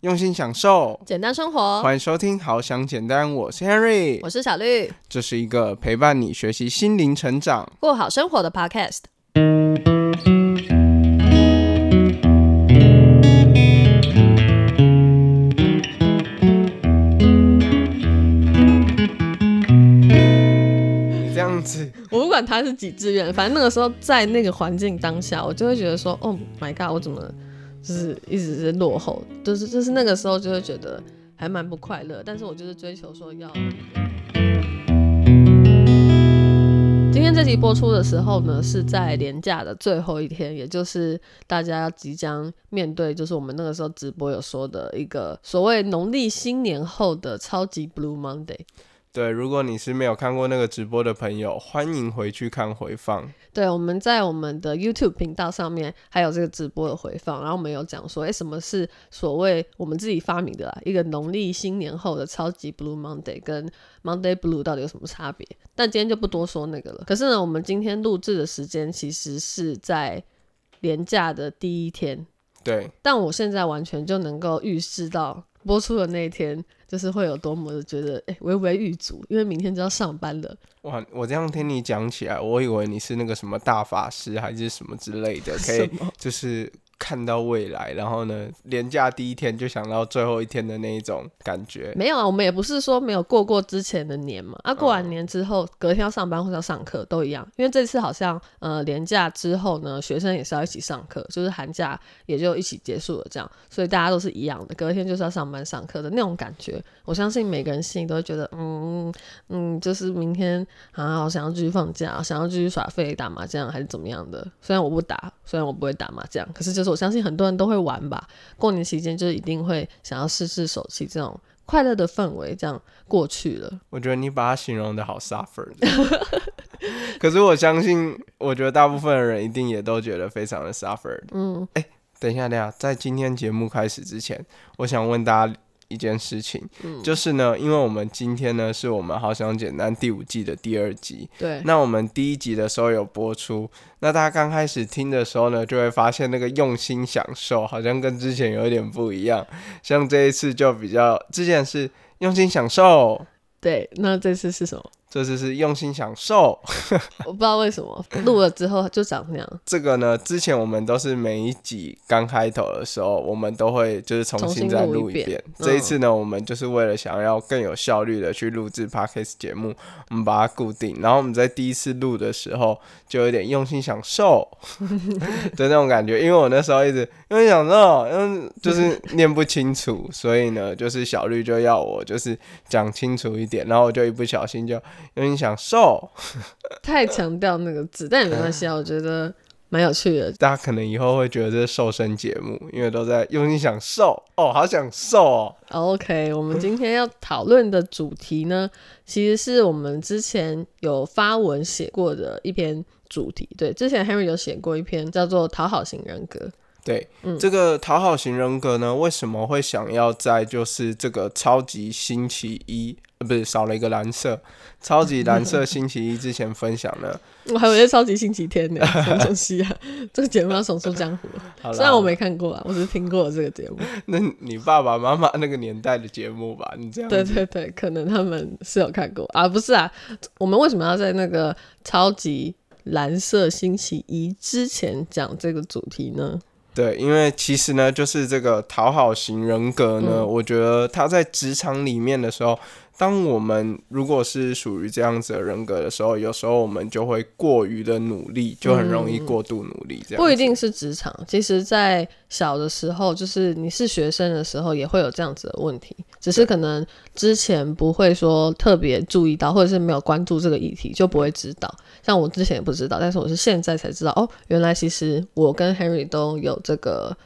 用心享受，简单生活。欢迎收听《好想简单》，我是 Henry，我是小绿，这是一个陪伴你学习心灵成长、过好生活的 Podcast。你这样子，我不管他是几志愿，反正那个时候在那个环境当下，我就会觉得说，Oh my god，我怎么就是一直是落后，就是就是那个时候就会觉得还蛮不快乐。但是我就是追求说要。今天这集播出的时候呢，是在年假的最后一天，也就是大家即将面对，就是我们那个时候直播有说的一个所谓农历新年后的超级 Blue Monday。对，如果你是没有看过那个直播的朋友，欢迎回去看回放。对，我们在我们的 YouTube 频道上面还有这个直播的回放，然后我们有讲说，哎，什么是所谓我们自己发明的啦，一个农历新年后的超级 Blue Monday，跟 Monday Blue 到底有什么差别？但今天就不多说那个了。可是呢，我们今天录制的时间其实是在年假的第一天，对，但我现在完全就能够预示到播出的那一天。就是会有多么的觉得哎，微微欲足，因为明天就要上班了。哇，我这样听你讲起来，我以为你是那个什么大法师还是什么之类的，可以就是。看到未来，然后呢，年假第一天就想到最后一天的那一种感觉。没有啊，我们也不是说没有过过之前的年嘛。啊，过完年之后，隔天要上班或者要上课都一样。因为这次好像呃，年假之后呢，学生也是要一起上课，就是寒假也就一起结束了这样，所以大家都是一样的，隔天就是要上班上课的那种感觉。我相信每个人心里都会觉得，嗯嗯，就是明天啊，我想要继续放假，想要继续耍废打麻将还是怎么样的。虽然我不打，虽然我不会打麻将，可是就是。我相信很多人都会玩吧，过年期间就是一定会想要试试手气，这种快乐的氛围这样过去了。我觉得你把它形容的好 suffer，可是我相信，我觉得大部分的人一定也都觉得非常的 suffer。嗯，哎，等一下，等一下，在今天节目开始之前，我想问大家。一件事情，就是呢，因为我们今天呢是我们好想简单第五季的第二集，对，那我们第一集的时候有播出，那大家刚开始听的时候呢，就会发现那个用心享受好像跟之前有一点不一样，像这一次就比较，之前是用心享受，对，那这次是什么？这次是用心享受，我不知道为什么录了之后就长那样。这个呢，之前我们都是每一集刚开头的时候，我们都会就是重新再录一遍。这一次呢，我们就是为了想要更有效率的去录制 podcast 节目，我们把它固定。然后我们在第一次录的时候，就有点用心享受 的那种感觉，因为我那时候一直因为想受，因为就是念不清楚，所以呢，就是小绿就要我就是讲清楚一点，然后我就一不小心就。有点想瘦，太强调那个字，但也没关系啊，我觉得蛮有趣的。大家可能以后会觉得这是瘦身节目，因为都在用心想瘦哦，好想瘦哦。OK，我们今天要讨论的主题呢，其实是我们之前有发文写过的一篇主题。对，之前 Henry 有写过一篇叫做《讨好型人格》。对，这个讨好型人格呢，为什么会想要在就是这个超级星期一？呃不是少了一个蓝色，超级蓝色星期一之前分享呢，我还以为超级星期天呢，什么东西啊？这个节目要重出江湖，虽然我没看过啊，我只是听过这个节目。那你爸爸妈妈那个年代的节目吧？你这样对对对，可能他们是有看过啊，不是啊？我们为什么要在那个超级蓝色星期一之前讲这个主题呢？对，因为其实呢，就是这个讨好型人格呢，我觉得他在职场里面的时候。当我们如果是属于这样子的人格的时候，有时候我们就会过于的努力，就很容易过度努力。这样不一定是职场，其实，在小的时候，就是你是学生的时候，也会有这样子的问题，只是可能之前不会说特别注意到，或者是没有关注这个议题，就不会知道。像我之前也不知道，但是我是现在才知道，哦，原来其实我跟 Henry 都有这个。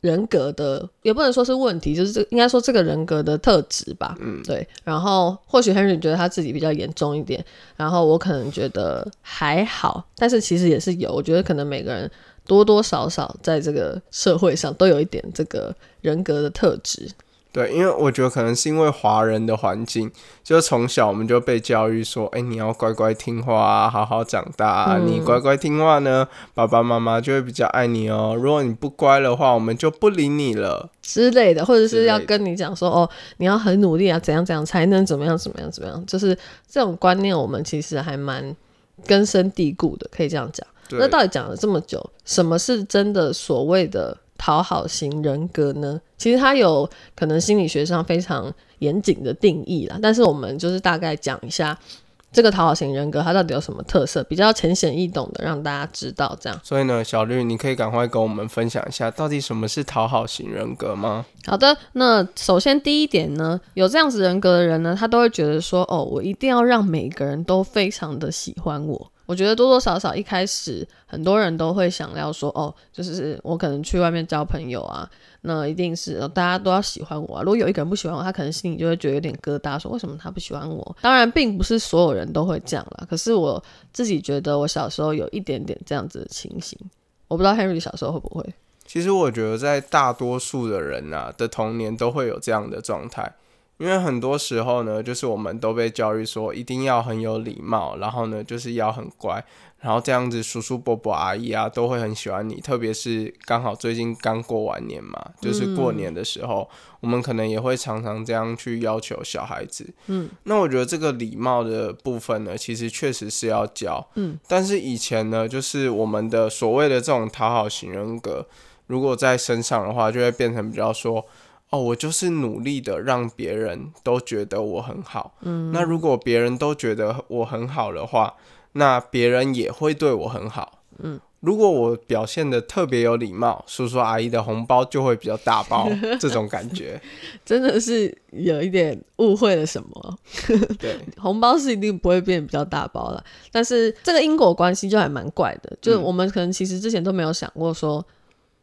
人格的也不能说是问题，就是这应该说这个人格的特质吧。嗯，对。然后或许 Henry 觉得他自己比较严重一点，然后我可能觉得还好，但是其实也是有。我觉得可能每个人多多少少在这个社会上都有一点这个人格的特质。对，因为我觉得可能是因为华人的环境，就从小我们就被教育说，哎，你要乖乖听话啊，好好长大啊。你乖乖听话呢，爸爸妈妈就会比较爱你哦。如果你不乖的话，我们就不理你了之类的，或者是要跟你讲说，哦，你要很努力啊，怎样怎样才能怎么样怎么样怎么样，就是这种观念，我们其实还蛮根深蒂固的，可以这样讲。那到底讲了这么久，什么是真的所谓的？讨好型人格呢，其实它有可能心理学上非常严谨的定义啦，但是我们就是大概讲一下这个讨好型人格它到底有什么特色，比较浅显易懂的让大家知道这样。所以呢，小绿，你可以赶快跟我们分享一下，到底什么是讨好型人格吗？好的，那首先第一点呢，有这样子人格的人呢，他都会觉得说，哦，我一定要让每个人都非常的喜欢我。我觉得多多少少一开始很多人都会想要说哦，就是我可能去外面交朋友啊，那一定是大家都要喜欢我。啊。如果有一个人不喜欢我，他可能心里就会觉得有点疙瘩，说为什么他不喜欢我？当然，并不是所有人都会这样啦。可是我自己觉得我小时候有一点点这样子的情形，我不知道 Henry 小时候会不会。其实我觉得在大多数的人啊的童年都会有这样的状态。因为很多时候呢，就是我们都被教育说一定要很有礼貌，然后呢就是要很乖，然后这样子叔叔伯伯阿姨啊都会很喜欢你。特别是刚好最近刚过完年嘛，就是过年的时候，我们可能也会常常这样去要求小孩子。嗯，那我觉得这个礼貌的部分呢，其实确实是要教。嗯，但是以前呢，就是我们的所谓的这种讨好型人格，如果在身上的话，就会变成比较说。哦，我就是努力的让别人都觉得我很好。嗯，那如果别人都觉得我很好的话，那别人也会对我很好。嗯，如果我表现的特别有礼貌，叔叔阿姨的红包就会比较大包。这种感觉 真的是有一点误会了什么？对，红包是一定不会变比较大包了。但是这个因果关系就还蛮怪的，就是我们可能其实之前都没有想过说，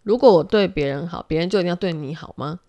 如果我对别人好，别人就一定要对你好吗？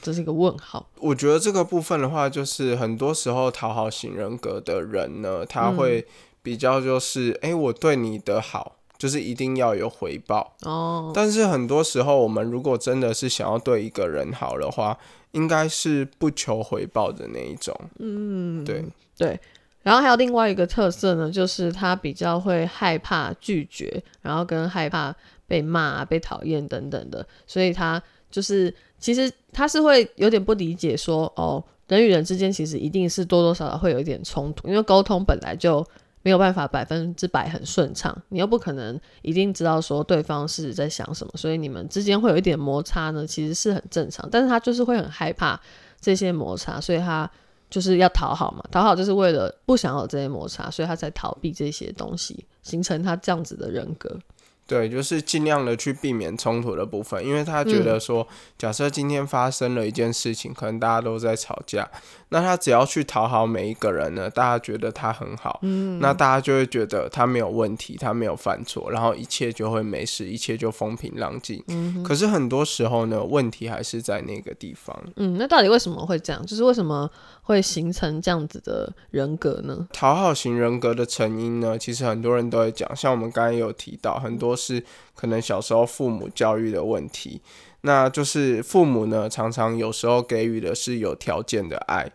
这是一个问号。我觉得这个部分的话，就是很多时候讨好型人格的人呢，他会比较就是，哎，我对你的好，就是一定要有回报哦。但是很多时候，我们如果真的是想要对一个人好的话，应该是不求回报的那一种。嗯，对对。然后还有另外一个特色呢，就是他比较会害怕拒绝，然后跟害怕被骂、被讨厌等等的，所以他就是。其实他是会有点不理解，说哦，人与人之间其实一定是多多少少会有一点冲突，因为沟通本来就没有办法百分之百很顺畅，你又不可能一定知道说对方是在想什么，所以你们之间会有一点摩擦呢，其实是很正常。但是他就是会很害怕这些摩擦，所以他就是要讨好嘛，讨好就是为了不想有这些摩擦，所以他才逃避这些东西，形成他这样子的人格。对，就是尽量的去避免冲突的部分，因为他觉得说，假设今天发生了一件事情，可能大家都在吵架，那他只要去讨好每一个人呢，大家觉得他很好，嗯，那大家就会觉得他没有问题，他没有犯错，然后一切就会没事，一切就风平浪静。嗯，可是很多时候呢，问题还是在那个地方。嗯，那到底为什么会这样？就是为什么会形成这样子的人格呢？讨好型人格的成因呢，其实很多人都会讲，像我们刚刚有提到很多。是可能小时候父母教育的问题，那就是父母呢常常有时候给予的是有条件的爱，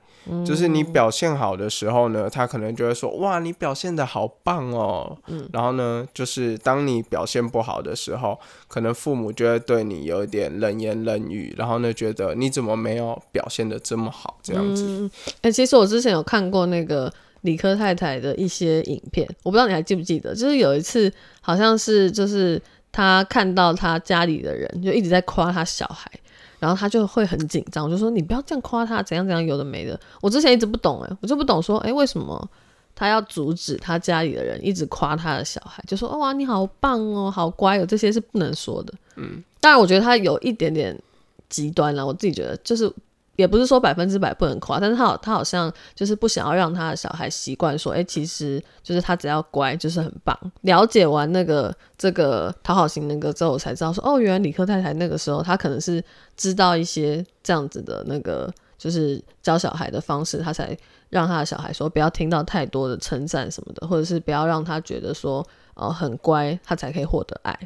就是你表现好的时候呢，他可能就会说哇你表现的好棒哦，然后呢就是当你表现不好的时候，可能父母就会对你有一点冷言冷语，然后呢觉得你怎么没有表现的这么好这样子。哎，其实我之前有看过那个。理科太太的一些影片，我不知道你还记不记得，就是有一次好像是就是他看到他家里的人就一直在夸他小孩，然后他就会很紧张，就说你不要这样夸他，怎样怎样，有的没的。我之前一直不懂哎，我就不懂说哎为什么他要阻止他家里的人一直夸他的小孩，就说哇你好棒哦，好乖哦，这些是不能说的。嗯，当然我觉得他有一点点极端了，我自己觉得就是。也不是说百分之百不能夸，但是他，他好像就是不想要让他的小孩习惯说，哎，其实就是他只要乖就是很棒。了解完那个这个讨好型那个之后，我才知道说，哦，原来理科太太那个时候他可能是知道一些这样子的那个就是教小孩的方式，他才让他的小孩说不要听到太多的称赞什么的，或者是不要让他觉得说，呃，很乖，他才可以获得爱。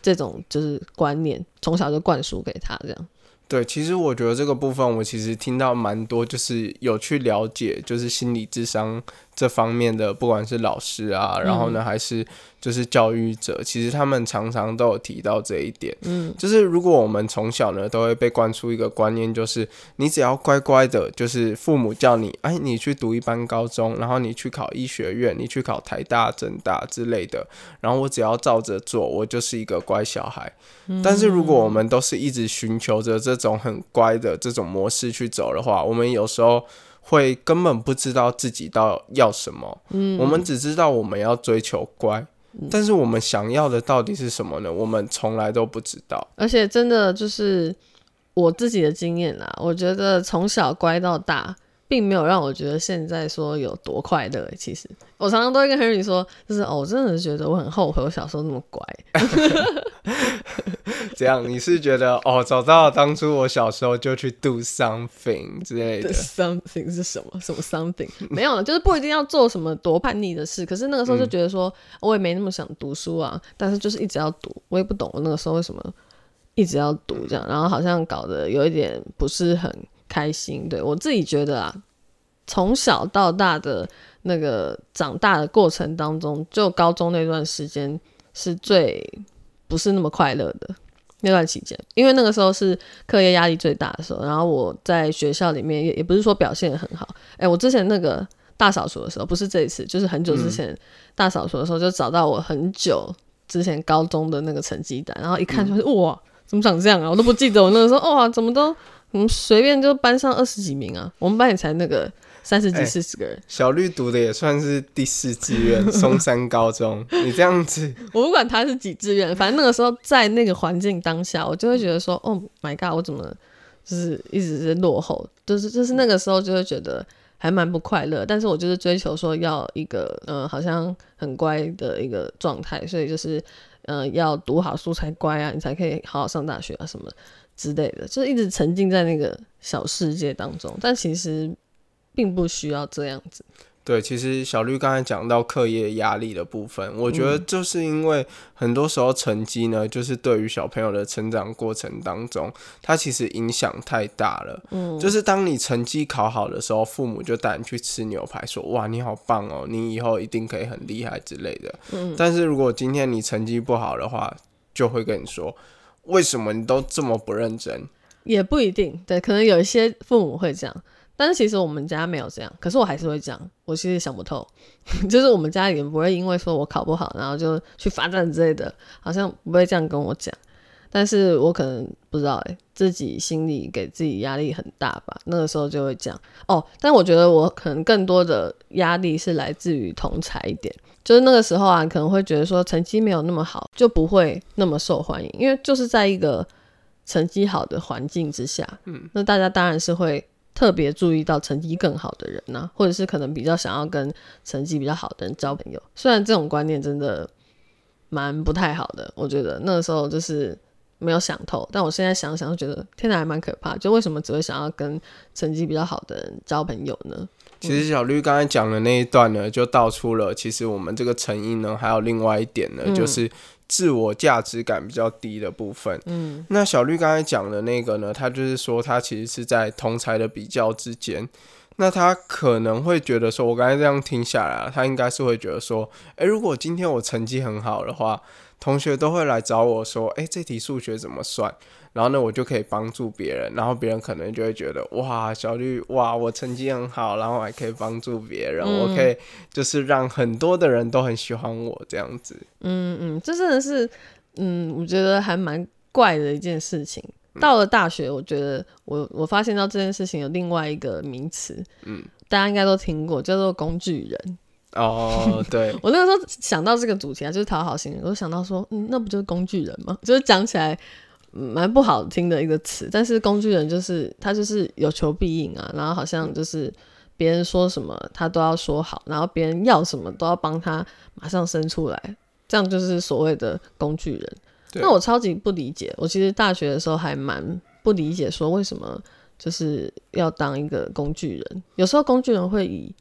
这种就是观念从小就灌输给他这样。对，其实我觉得这个部分，我其实听到蛮多，就是有去了解，就是心理智商这方面的，不管是老师啊，然后呢，还是就是教育者，其实他们常常都有提到这一点。嗯，就是如果我们从小呢，都会被灌输一个观念，就是你只要乖乖的，就是父母叫你，哎，你去读一般高中，然后你去考医学院，你去考台大、政大之类的，然后我只要照着做，我就是一个乖小孩。但是如果我们都是一直寻求着这种很乖的这种模式去走的话，我们有时候会根本不知道自己到要什么。嗯，我们只知道我们要追求乖，但是我们想要的到底是什么呢？我们从来都不知道。而且真的就是我自己的经验啦，我觉得从小乖到大。并没有让我觉得现在说有多快乐。其实我常常都会跟 Henry 说，就是哦，我真的觉得我很后悔我小时候那么乖。这样你是觉得哦，找到当初我小时候就去 do something 之类的。something 是什么？什么 something？没有了，就是不一定要做什么多叛逆的事。可是那个时候就觉得说，我也没那么想读书啊，但是就是一直要读。我也不懂我那个时候为什么一直要读这样，然后好像搞得有一点不是很。开心，对我自己觉得啊，从小到大的那个长大的过程当中，就高中那段时间是最不是那么快乐的那段期间，因为那个时候是课业压力最大的时候，然后我在学校里面也也不是说表现很好，哎，我之前那个大扫除的时候，不是这一次，就是很久之前大扫除的时候，就找到我很久之前高中的那个成绩单，然后一看就是哇，怎么长这样啊？我都不记得我那个时候哇，怎么都。我们随便就班上二十几名啊，我们班也才那个三十几、四十个人。小绿读的也算是第四志愿，松山高中。你这样子，我不管他是几志愿，反正那个时候在那个环境当下，我就会觉得说，Oh my god，我怎么就是一直是落后？就是就是那个时候就会觉得还蛮不快乐。但是我就是追求说要一个嗯，好像很乖的一个状态，所以就是嗯，要读好书才乖啊，你才可以好好上大学啊什么。之类的，就是一直沉浸在那个小世界当中，但其实并不需要这样子。对，其实小绿刚才讲到课业压力的部分，我觉得就是因为很多时候成绩呢，就是对于小朋友的成长过程当中，它其实影响太大了。嗯，就是当你成绩考好的时候，父母就带你去吃牛排，说哇你好棒哦，你以后一定可以很厉害之类的。嗯，但是如果今天你成绩不好的话，就会跟你说。为什么你都这么不认真？也不一定，对，可能有一些父母会这样，但是其实我们家没有这样。可是我还是会这样，我其实想不透，就是我们家里不会因为说我考不好，然后就去罚站之类的，好像不会这样跟我讲。但是我可能不知道，哎，自己心里给自己压力很大吧，那个时候就会这样。哦，但我觉得我可能更多的压力是来自于同才一点。就是那个时候啊，可能会觉得说成绩没有那么好，就不会那么受欢迎，因为就是在一个成绩好的环境之下，嗯，那大家当然是会特别注意到成绩更好的人呐，或者是可能比较想要跟成绩比较好的人交朋友。虽然这种观念真的蛮不太好的，我觉得那个时候就是没有想透，但我现在想想，就觉得天哪，还蛮可怕。就为什么只会想要跟成绩比较好的人交朋友呢？其实小绿刚才讲的那一段呢，就道出了其实我们这个成因呢，还有另外一点呢，就是自我价值感比较低的部分。嗯，那小绿刚才讲的那个呢，他就是说他其实是在同才的比较之间，那他可能会觉得说，我刚才这样听下来，他应该是会觉得说，诶，如果今天我成绩很好的话，同学都会来找我说，诶，这题数学怎么算？然后呢，我就可以帮助别人，然后别人可能就会觉得哇，小绿哇，我成绩很好，然后还可以帮助别人，我可以就是让很多的人都很喜欢我这样子。嗯嗯，这真的是嗯，我觉得还蛮怪的一件事情。到了大学，我觉得我我发现到这件事情有另外一个名词，嗯，大家应该都听过，叫做工具人。哦，对，我那个时候想到这个主题啊，就是讨好型人，我就想到说，嗯，那不就是工具人吗？就是讲起来。蛮不好听的一个词，但是工具人就是他就是有求必应啊，然后好像就是别人说什么他都要说好，然后别人要什么都要帮他马上生出来，这样就是所谓的工具人。那我超级不理解，我其实大学的时候还蛮不理解，说为什么就是要当一个工具人？有时候工具人会以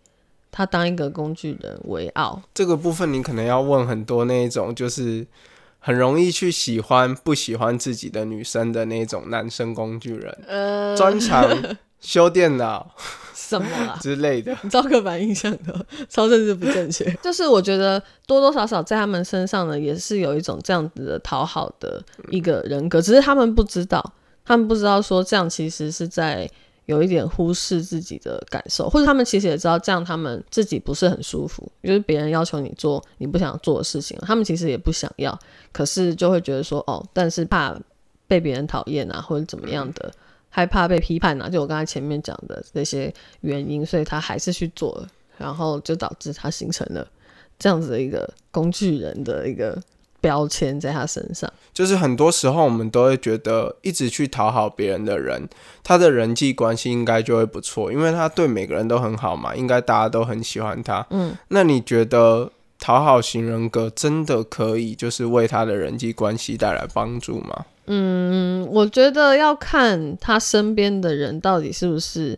他当一个工具人为傲。这个部分你可能要问很多那一种就是。很容易去喜欢不喜欢自己的女生的那种男生工具人，呃，专长修电脑 什么啦？之类的。你造刻板印象的，超政治不正确。就是我觉得多多少少在他们身上呢，也是有一种这样子的讨好的一个人格，只是他们不知道，他们不知道说这样其实是在有一点忽视自己的感受，或者他们其实也知道这样他们自己不是很舒服，就是别人要求你做你不想做的事情，他们其实也不想要，可是就会觉得说哦，但是怕被别人讨厌啊，或者怎么样的。害怕被批判啊，就我刚才前面讲的那些原因，所以他还是去做了，然后就导致他形成了这样子的一个工具人的一个标签在他身上。就是很多时候我们都会觉得，一直去讨好别人的人，他的人际关系应该就会不错，因为他对每个人都很好嘛，应该大家都很喜欢他。嗯，那你觉得讨好型人格真的可以就是为他的人际关系带来帮助吗？嗯，我觉得要看他身边的人到底是不是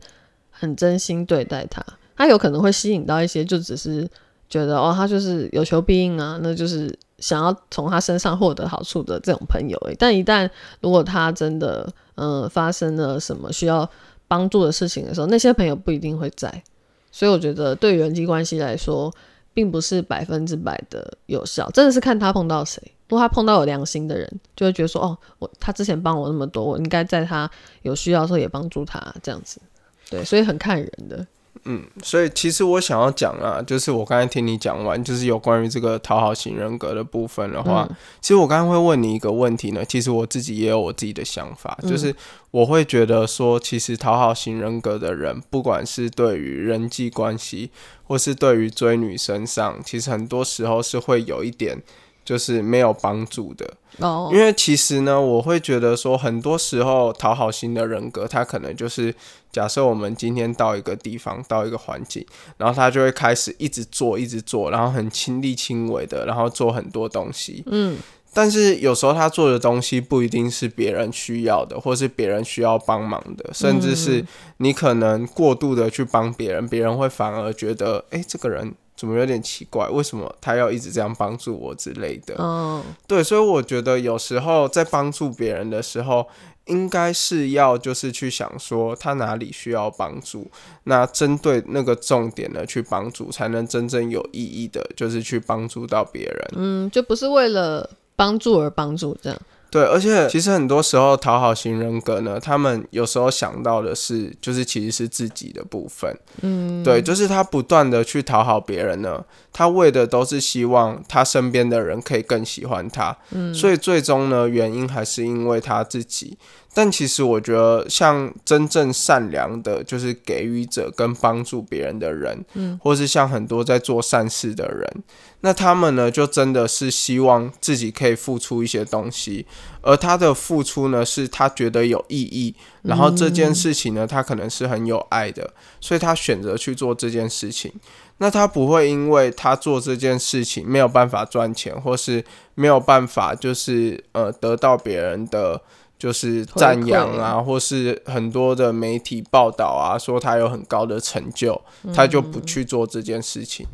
很真心对待他。他有可能会吸引到一些就只是觉得哦，他就是有求必应啊，那就是想要从他身上获得好处的这种朋友。但一旦如果他真的嗯发生了什么需要帮助的事情的时候，那些朋友不一定会在。所以我觉得对人际关系来说，并不是百分之百的有效，真的是看他碰到谁。如果他碰到有良心的人，就会觉得说，哦，我他之前帮我那么多，我应该在他有需要的时候也帮助他，这样子。对，所以很看人的。嗯，所以其实我想要讲啊，就是我刚才听你讲完，就是有关于这个讨好型人格的部分的话，其实我刚刚会问你一个问题呢，其实我自己也有我自己的想法，就是我会觉得说，其实讨好型人格的人，不管是对于人际关系，或是对于追女生上，其实很多时候是会有一点。就是没有帮助的，哦，因为其实呢，我会觉得说，很多时候讨好型的人格，他可能就是假设我们今天到一个地方，到一个环境，然后他就会开始一直做，一直做，然后很亲力亲为的，然后做很多东西，嗯，但是有时候他做的东西不一定是别人需要的，或是别人需要帮忙的，甚至是你可能过度的去帮别人，别人会反而觉得，哎，这个人。怎么有点奇怪？为什么他要一直这样帮助我之类的？嗯，对，所以我觉得有时候在帮助别人的时候，应该是要就是去想说他哪里需要帮助，那针对那个重点呢去帮助，才能真正有意义的，就是去帮助到别人。嗯，就不是为了帮助而帮助这样。对，而且其实很多时候讨好型人格呢，他们有时候想到的是，就是其实是自己的部分。嗯，对，就是他不断的去讨好别人呢，他为的都是希望他身边的人可以更喜欢他。嗯，所以最终呢，原因还是因为他自己。但其实我觉得，像真正善良的，就是给予者跟帮助别人的人，嗯，或是像很多在做善事的人，那他们呢，就真的是希望自己可以付出一些东西，而他的付出呢，是他觉得有意义，然后这件事情呢，他可能是很有爱的，所以他选择去做这件事情。那他不会因为他做这件事情没有办法赚钱，或是没有办法，就是呃得到别人的。就是赞扬啊，或是很多的媒体报道啊，说他有很高的成就，他就不去做这件事情。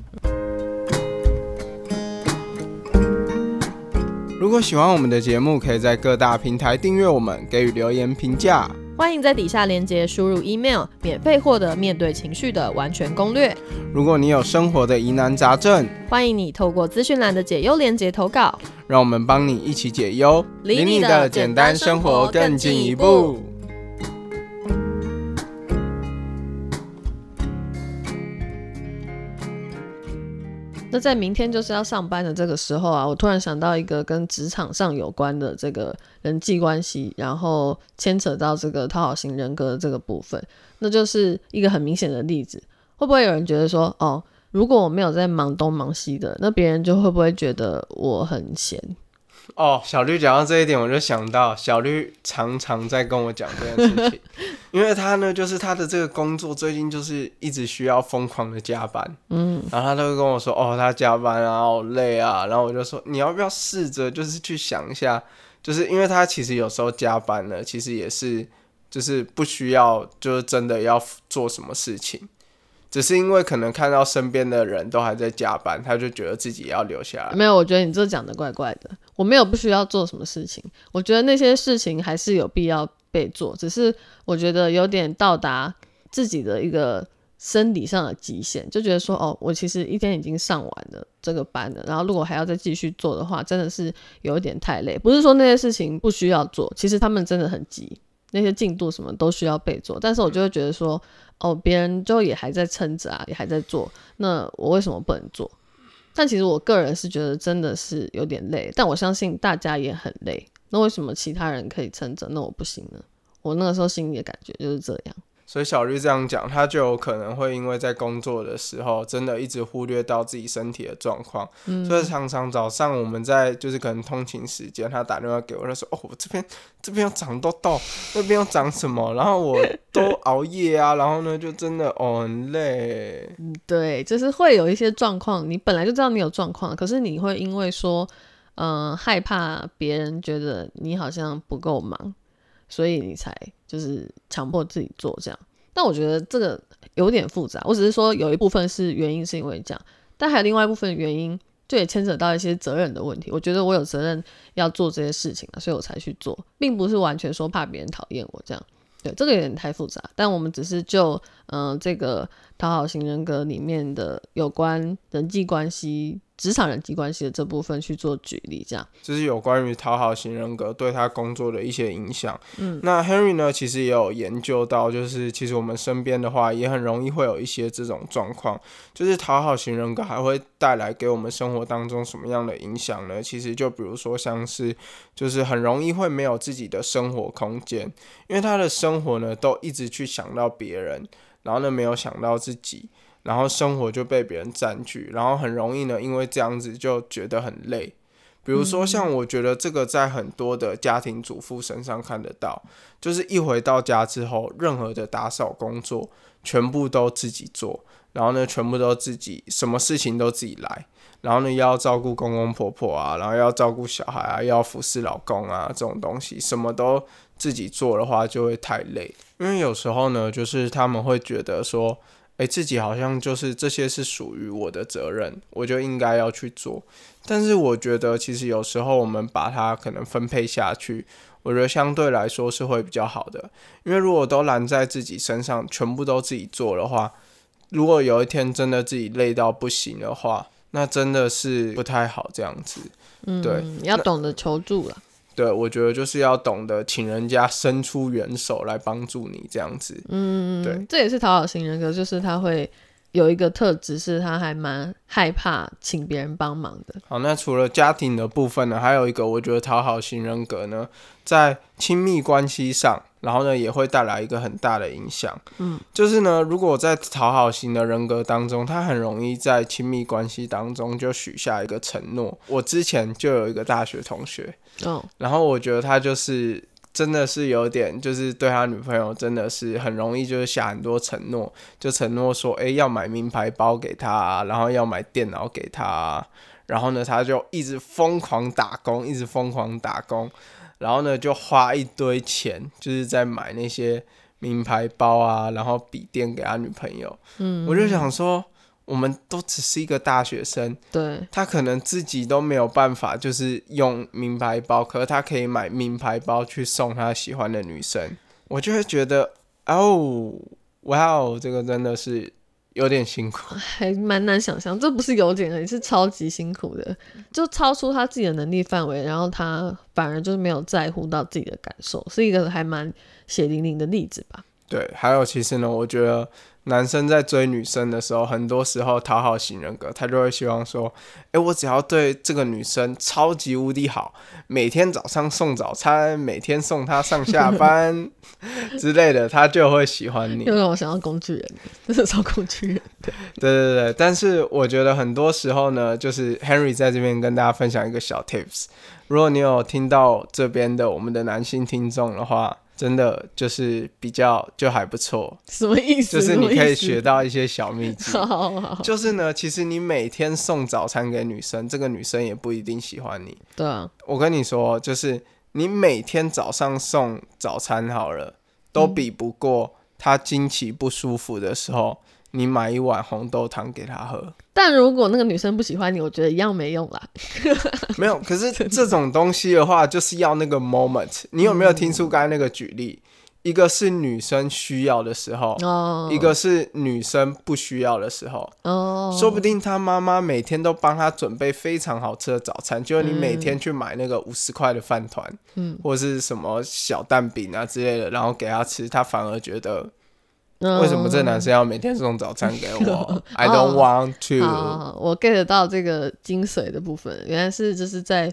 如果喜欢我们的节目，可以在各大平台订阅我们，给予留言评价。欢迎在底下链接输入 email，免费获得面对情绪的完全攻略。如果你有生活的疑难杂症，欢迎你透过资讯栏的解忧链接投稿，让我们帮你一起解忧，离你的简单生活更进一步。那在明天就是要上班的这个时候啊，我突然想到一个跟职场上有关的这个人际关系，然后牵扯到这个讨好型人格的这个部分，那就是一个很明显的例子。会不会有人觉得说，哦，如果我没有在忙东忙西的，那别人就会不会觉得我很闲？哦，小绿讲到这一点，我就想到小绿常常在跟我讲这件事情，因为他呢，就是他的这个工作最近就是一直需要疯狂的加班，嗯，然后他都会跟我说，哦，他加班啊，好累啊，然后我就说，你要不要试着就是去想一下，就是因为他其实有时候加班呢，其实也是就是不需要，就是真的要做什么事情。只是因为可能看到身边的人都还在加班，他就觉得自己要留下来。没有，我觉得你这讲的怪怪的。我没有不需要做什么事情，我觉得那些事情还是有必要被做，只是我觉得有点到达自己的一个生理上的极限，就觉得说，哦，我其实一天已经上完了这个班了，然后如果还要再继续做的话，真的是有点太累。不是说那些事情不需要做，其实他们真的很急。那些进度什么都需要备做，但是我就会觉得说，哦，别人就也还在撑着啊，也还在做，那我为什么不能做？但其实我个人是觉得真的是有点累，但我相信大家也很累。那为什么其他人可以撑着，那我不行呢？我那个时候心里的感觉就是这样。所以小绿这样讲，他就有可能会因为在工作的时候，真的一直忽略到自己身体的状况。嗯，所以常常早上我们在就是可能通勤时间，他打电话给我，他说：“哦，我这边这边又长痘痘，那边又长什么？然后我都熬夜啊，然后呢就真的哦很累。”嗯，对，就是会有一些状况，你本来就知道你有状况，可是你会因为说，嗯，害怕别人觉得你好像不够忙。所以你才就是强迫自己做这样，但我觉得这个有点复杂。我只是说有一部分是原因是因为这样，但还有另外一部分原因，就也牵扯到一些责任的问题。我觉得我有责任要做这些事情啊，所以我才去做，并不是完全说怕别人讨厌我这样。对，这个有点太复杂。但我们只是就嗯这个讨好型人格里面的有关人际关系。职场人际关系的这部分去做举例，这样就是有关于讨好型人格对他工作的一些影响。嗯，那 Henry 呢，其实也有研究到，就是其实我们身边的话，也很容易会有一些这种状况，就是讨好型人格还会带来给我们生活当中什么样的影响呢？其实就比如说像是，就是很容易会没有自己的生活空间，因为他的生活呢都一直去想到别人，然后呢没有想到自己。然后生活就被别人占据，然后很容易呢，因为这样子就觉得很累。比如说，像我觉得这个在很多的家庭主妇身上看得到，就是一回到家之后，任何的打扫工作全部都自己做，然后呢，全部都自己，什么事情都自己来，然后呢，要照顾公公婆婆啊，然后要照顾小孩啊，要服侍老公啊，这种东西什么都自己做的话，就会太累。因为有时候呢，就是他们会觉得说。诶，自己好像就是这些是属于我的责任，我就应该要去做。但是我觉得，其实有时候我们把它可能分配下去，我觉得相对来说是会比较好的。因为如果都揽在自己身上，全部都自己做的话，如果有一天真的自己累到不行的话，那真的是不太好这样子。嗯，对，要懂得求助了。对，我觉得就是要懂得请人家伸出援手来帮助你这样子。嗯，对，这也是讨好型人格，就是他会有一个特质，是他还蛮害怕请别人帮忙的。好，那除了家庭的部分呢，还有一个我觉得讨好型人格呢，在亲密关系上。然后呢，也会带来一个很大的影响。嗯，就是呢，如果在讨好型的人格当中，他很容易在亲密关系当中就许下一个承诺。我之前就有一个大学同学，哦，然后我觉得他就是真的是有点，就是对他女朋友真的是很容易就是下很多承诺，就承诺说，哎，要买名牌包给他，然后要买电脑给他，然后呢，他就一直疯狂打工，一直疯狂打工。然后呢，就花一堆钱，就是在买那些名牌包啊，然后笔电给他女朋友。嗯，我就想说，我们都只是一个大学生，对，他可能自己都没有办法，就是用名牌包，可是他可以买名牌包去送他喜欢的女生。我就会觉得，哦，哇哦，这个真的是。有点辛苦，还蛮难想象。这不是有点，是超级辛苦的，就超出他自己的能力范围，然后他反而就是没有在乎到自己的感受，是一个还蛮血淋淋的例子吧。对，还有其实呢，我觉得。男生在追女生的时候，很多时候讨好型人格，他就会希望说：“哎，我只要对这个女生超级无敌好，每天早上送早餐，每天送她上下班 之类的，他就会喜欢你。”又让我想到工具人，真是超工具人。对对对对，但是我觉得很多时候呢，就是 Henry 在这边跟大家分享一个小 tips，如果你有听到这边的我们的男性听众的话。真的就是比较就还不错，什么意思？就是你可以学到一些小秘籍。好好就是呢，其实你每天送早餐给女生，这个女生也不一定喜欢你。对啊，我跟你说，就是你每天早上送早餐好了，都比不过她经期不舒服的时候，你买一碗红豆汤给他喝。但如果那个女生不喜欢你，我觉得一样没用啦。没有，可是这种东西的话，就是要那个 moment。你有没有听出刚才那个举例？一个是女生需要的时候，一个是女生不需要的时候。哦，说不定她妈妈每天都帮她准备非常好吃的早餐，就是你每天去买那个五十块的饭团，嗯，或是什么小蛋饼啊之类的，然后给她吃，她反而觉得。为什么这男生要每天送早餐给我？I don't want to。我 get 到这个精髓的部分，原来是就是在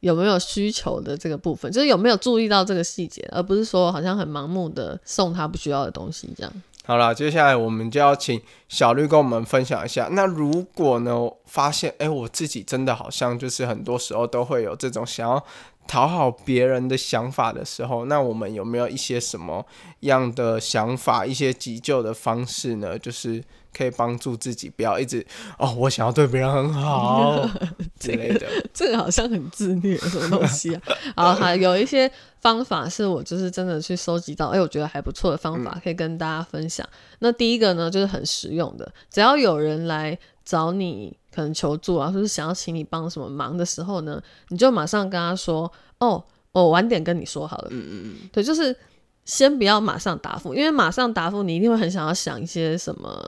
有没有需求的这个部分，就是有没有注意到这个细节，而不是说好像很盲目的送他不需要的东西这样。好了，接下来我们就要请小绿跟我们分享一下。那如果呢，发现哎，我自己真的好像就是很多时候都会有这种想要。讨好别人的想法的时候，那我们有没有一些什么样的想法、一些急救的方式呢？就是可以帮助自己不要一直哦，我想要对别人很好 之类的。这个好像很自虐，什么东西啊？好，还有一些方法是我就是真的去收集到，哎，我觉得还不错的方法，可以跟大家分享。那第一个呢，就是很实用的，只要有人来找你。可能求助啊，或是想要请你帮什么忙的时候呢，你就马上跟他说：“哦，我晚点跟你说好了。”嗯嗯嗯，对，就是先不要马上答复，因为马上答复你一定会很想要想一些什么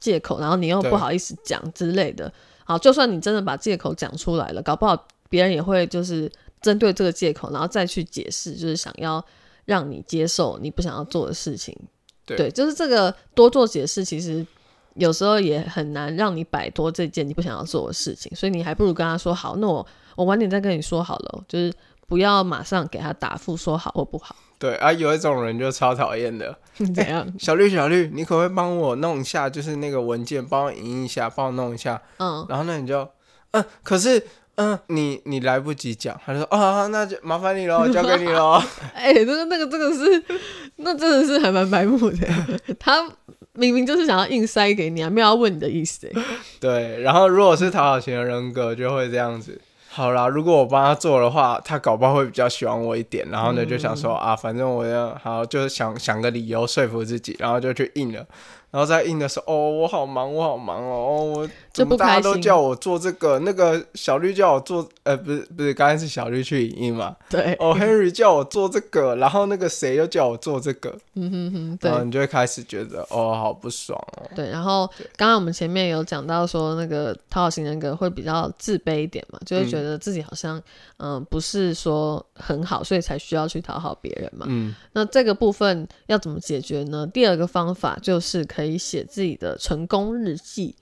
借口，然后你又不好意思讲之类的。好，就算你真的把借口讲出来了，搞不好别人也会就是针对这个借口，然后再去解释，就是想要让你接受你不想要做的事情。对，就是这个多做解释，其实。有时候也很难让你摆脱这件你不想要做的事情，所以你还不如跟他说好，那我我晚点再跟你说好了，就是不要马上给他答复说好或不好。对啊，有一种人就超讨厌的，怎样？小绿小绿，你可不可以帮我弄一下，就是那个文件，帮我印一下，帮我弄一下。嗯，然后那你就嗯，可是嗯，你你来不及讲，他就说啊，那就麻烦你喽，交给你喽。哎，那个那个这个是，那真的是还蛮白目的，他。明明就是想要硬塞给你啊，没有要问你的意思对，然后如果是讨好型的人格，就会这样子。好啦，如果我帮他做的话，他搞不好会比较喜欢我一点。然后呢，就想说啊，反正我要好，就是想想个理由说服自己，然后就去应了。然后在印的时候，哦，我好忙，我好忙哦，哦我怎么大家都叫我做这个？那个小绿叫我做，呃，不是不是，刚才是小绿去影印嘛？对。哦，Henry 叫我做这个，然后那个谁又叫我做这个？嗯哼哼。然后你就会开始觉得，哦，好不爽哦。对。然后刚刚我们前面有讲到说，那个讨好型人格会比较自卑一点嘛，就会觉得自己好像，嗯，不是说很好，所以才需要去讨好别人嘛。嗯。那这个部分要怎么解决呢？第二个方法就是可以写自己的成功日记，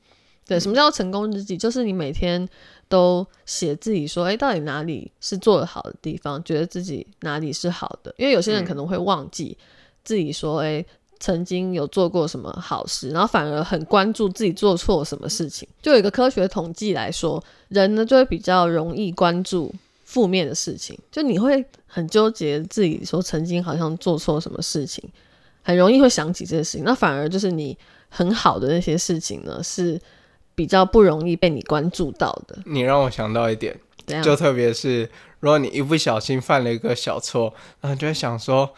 对，什么叫成功日记？就是你每天都写自己说，哎，到底哪里是做的好的地方，觉得自己哪里是好的。因为有些人可能会忘记自己说，哎，曾经有做过什么好事，然后反而很关注自己做错什么事情。就有一个科学统计来说，人呢就会比较容易关注负面的事情，就你会很纠结自己说曾经好像做错什么事情。很容易会想起这件事情，那反而就是你很好的那些事情呢，是比较不容易被你关注到的。你让我想到一点，就特别是如果你一不小心犯了一个小错，然后就会想说，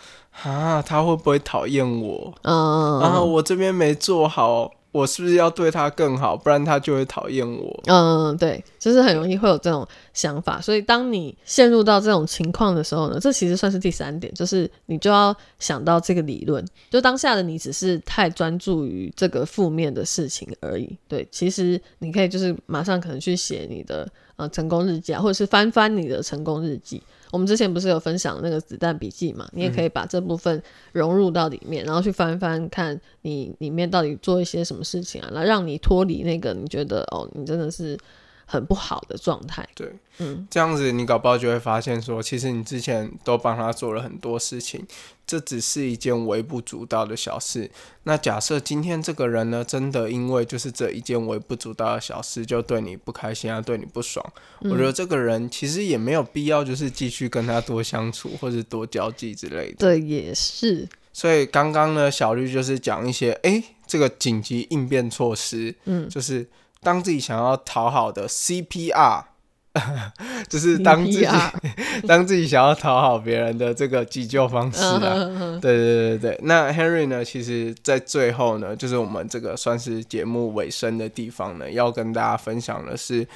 啊，他会不会讨厌我？嗯，然后我这边没做好。我是不是要对他更好，不然他就会讨厌我？嗯，对，就是很容易会有这种想法。所以当你陷入到这种情况的时候呢，这其实算是第三点，就是你就要想到这个理论。就当下的你只是太专注于这个负面的事情而已。对，其实你可以就是马上可能去写你的呃成功日记啊，或者是翻翻你的成功日记。我们之前不是有分享那个子弹笔记嘛？你也可以把这部分融入到里面，然后去翻翻看你里面到底做一些什么事情啊，来让你脱离那个你觉得哦，你真的是。很不好的状态。对，嗯，这样子你搞不好就会发现说，其实你之前都帮他做了很多事情，这只是一件微不足道的小事。那假设今天这个人呢，真的因为就是这一件微不足道的小事就对你不开心啊，对你不爽，我觉得这个人其实也没有必要就是继续跟他多相处或者多交际之类的。对，也是。所以刚刚呢，小绿就是讲一些，哎，这个紧急应变措施，嗯，就是。当自己想要讨好的 CPR，就是当自己 当自己想要讨好别人的这个急救方式啊。对对对对那 Henry 呢，其实在最后呢，就是我们这个算是节目尾声的地方呢，要跟大家分享的是。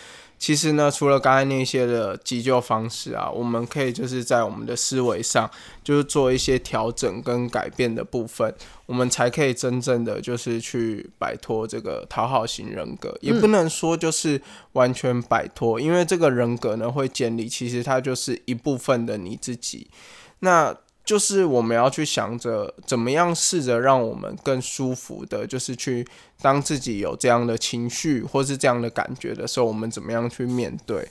其实呢，除了刚才那些的急救方式啊，我们可以就是在我们的思维上，就是做一些调整跟改变的部分，我们才可以真正的就是去摆脱这个讨好型人格，也不能说就是完全摆脱，因为这个人格呢会建立，其实它就是一部分的你自己。那就是我们要去想着怎么样试着让我们更舒服的，就是去当自己有这样的情绪或是这样的感觉的时候，我们怎么样去面对？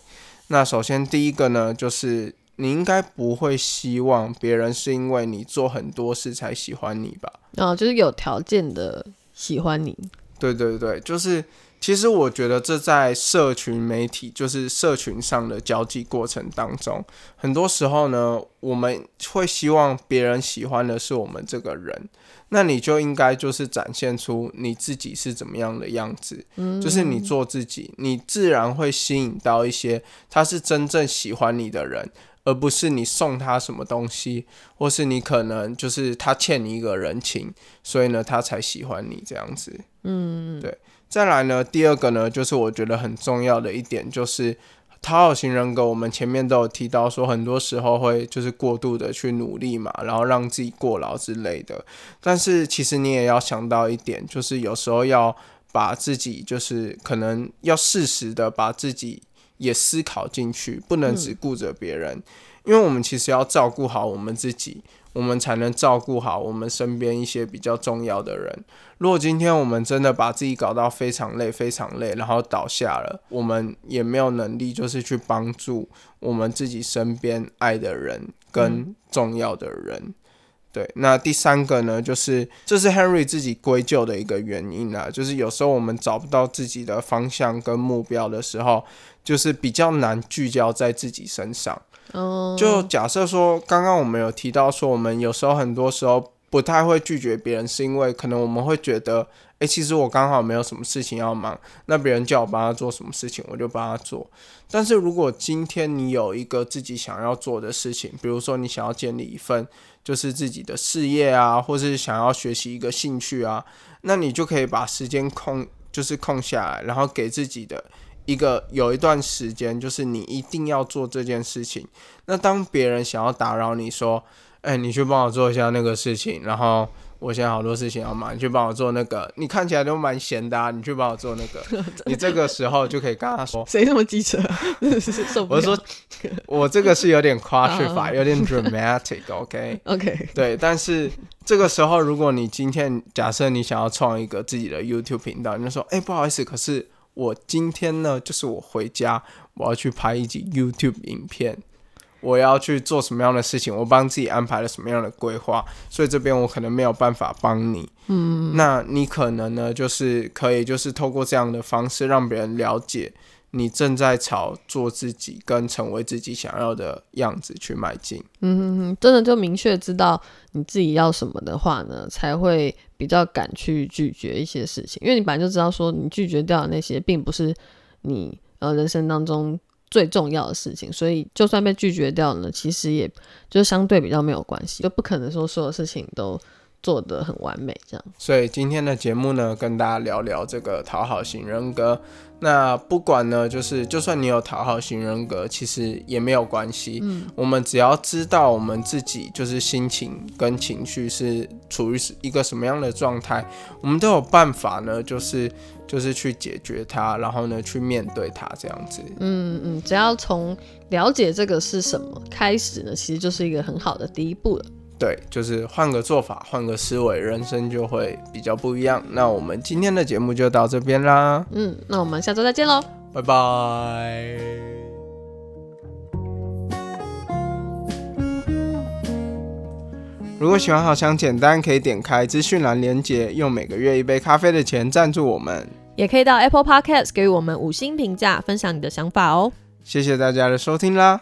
那首先第一个呢，就是你应该不会希望别人是因为你做很多事才喜欢你吧？哦，就是有条件的喜欢你。对对对，就是。其实我觉得这在社群媒体，就是社群上的交际过程当中，很多时候呢，我们会希望别人喜欢的是我们这个人，那你就应该就是展现出你自己是怎么样的样子，就是你做自己，你自然会吸引到一些他是真正喜欢你的人，而不是你送他什么东西，或是你可能就是他欠你一个人情，所以呢他才喜欢你这样子，嗯，对。再来呢，第二个呢，就是我觉得很重要的一点，就是讨好型人格。我们前面都有提到说，很多时候会就是过度的去努力嘛，然后让自己过劳之类的。但是其实你也要想到一点，就是有时候要把自己，就是可能要适时的把自己也思考进去，不能只顾着别人，因为我们其实要照顾好我们自己。我们才能照顾好我们身边一些比较重要的人。如果今天我们真的把自己搞到非常累、非常累，然后倒下了，我们也没有能力，就是去帮助我们自己身边爱的人跟重要的人。对，那第三个呢，就是这是 Henry 自己归咎的一个原因啊，就是有时候我们找不到自己的方向跟目标的时候，就是比较难聚焦在自己身上。就假设说，刚刚我们有提到说，我们有时候很多时候不太会拒绝别人，是因为可能我们会觉得，诶，其实我刚好没有什么事情要忙，那别人叫我帮他做什么事情，我就帮他做。但是如果今天你有一个自己想要做的事情，比如说你想要建立一份就是自己的事业啊，或是想要学习一个兴趣啊，那你就可以把时间空，就是空下来，然后给自己的。一个有一段时间，就是你一定要做这件事情。那当别人想要打扰你说：“哎，你去帮我做一下那个事情。”然后我现在好多事情要忙，你去帮我做那个。你看起来都蛮闲的，啊你去帮我做那个。你这个时候就可以跟他说：“谁那么机车？” 我说：“我这个是有点夸饰法，有点 dramatic。”OK，OK，对。但是这个时候，如果你今天假设你想要创一个自己的 YouTube 频道，你就说：“哎，不好意思，可是。”我今天呢，就是我回家，我要去拍一集 YouTube 影片，我要去做什么样的事情，我帮自己安排了什么样的规划，所以这边我可能没有办法帮你。嗯，那你可能呢，就是可以，就是透过这样的方式，让别人了解。你正在朝做自己跟成为自己想要的样子去迈进。嗯哼哼，真的就明确知道你自己要什么的话呢，才会比较敢去拒绝一些事情。因为你本来就知道说，你拒绝掉的那些并不是你呃人生当中最重要的事情，所以就算被拒绝掉了，其实也就相对比较没有关系，就不可能说所有事情都。做的很完美，这样。所以今天的节目呢，跟大家聊聊这个讨好型人格。那不管呢，就是就算你有讨好型人格，其实也没有关系。嗯，我们只要知道我们自己就是心情跟情绪是处于一个什么样的状态，我们都有办法呢，就是就是去解决它，然后呢去面对它，这样子。嗯嗯，只要从了解这个是什么开始呢，其实就是一个很好的第一步了。对，就是换个做法，换个思维，人生就会比较不一样。那我们今天的节目就到这边啦。嗯，那我们下周再见喽，拜拜。如果喜欢好想简单，可以点开资讯栏连接，用每个月一杯咖啡的钱赞助我们。也可以到 Apple Podcast 给予我们五星评价，分享你的想法哦。谢谢大家的收听啦。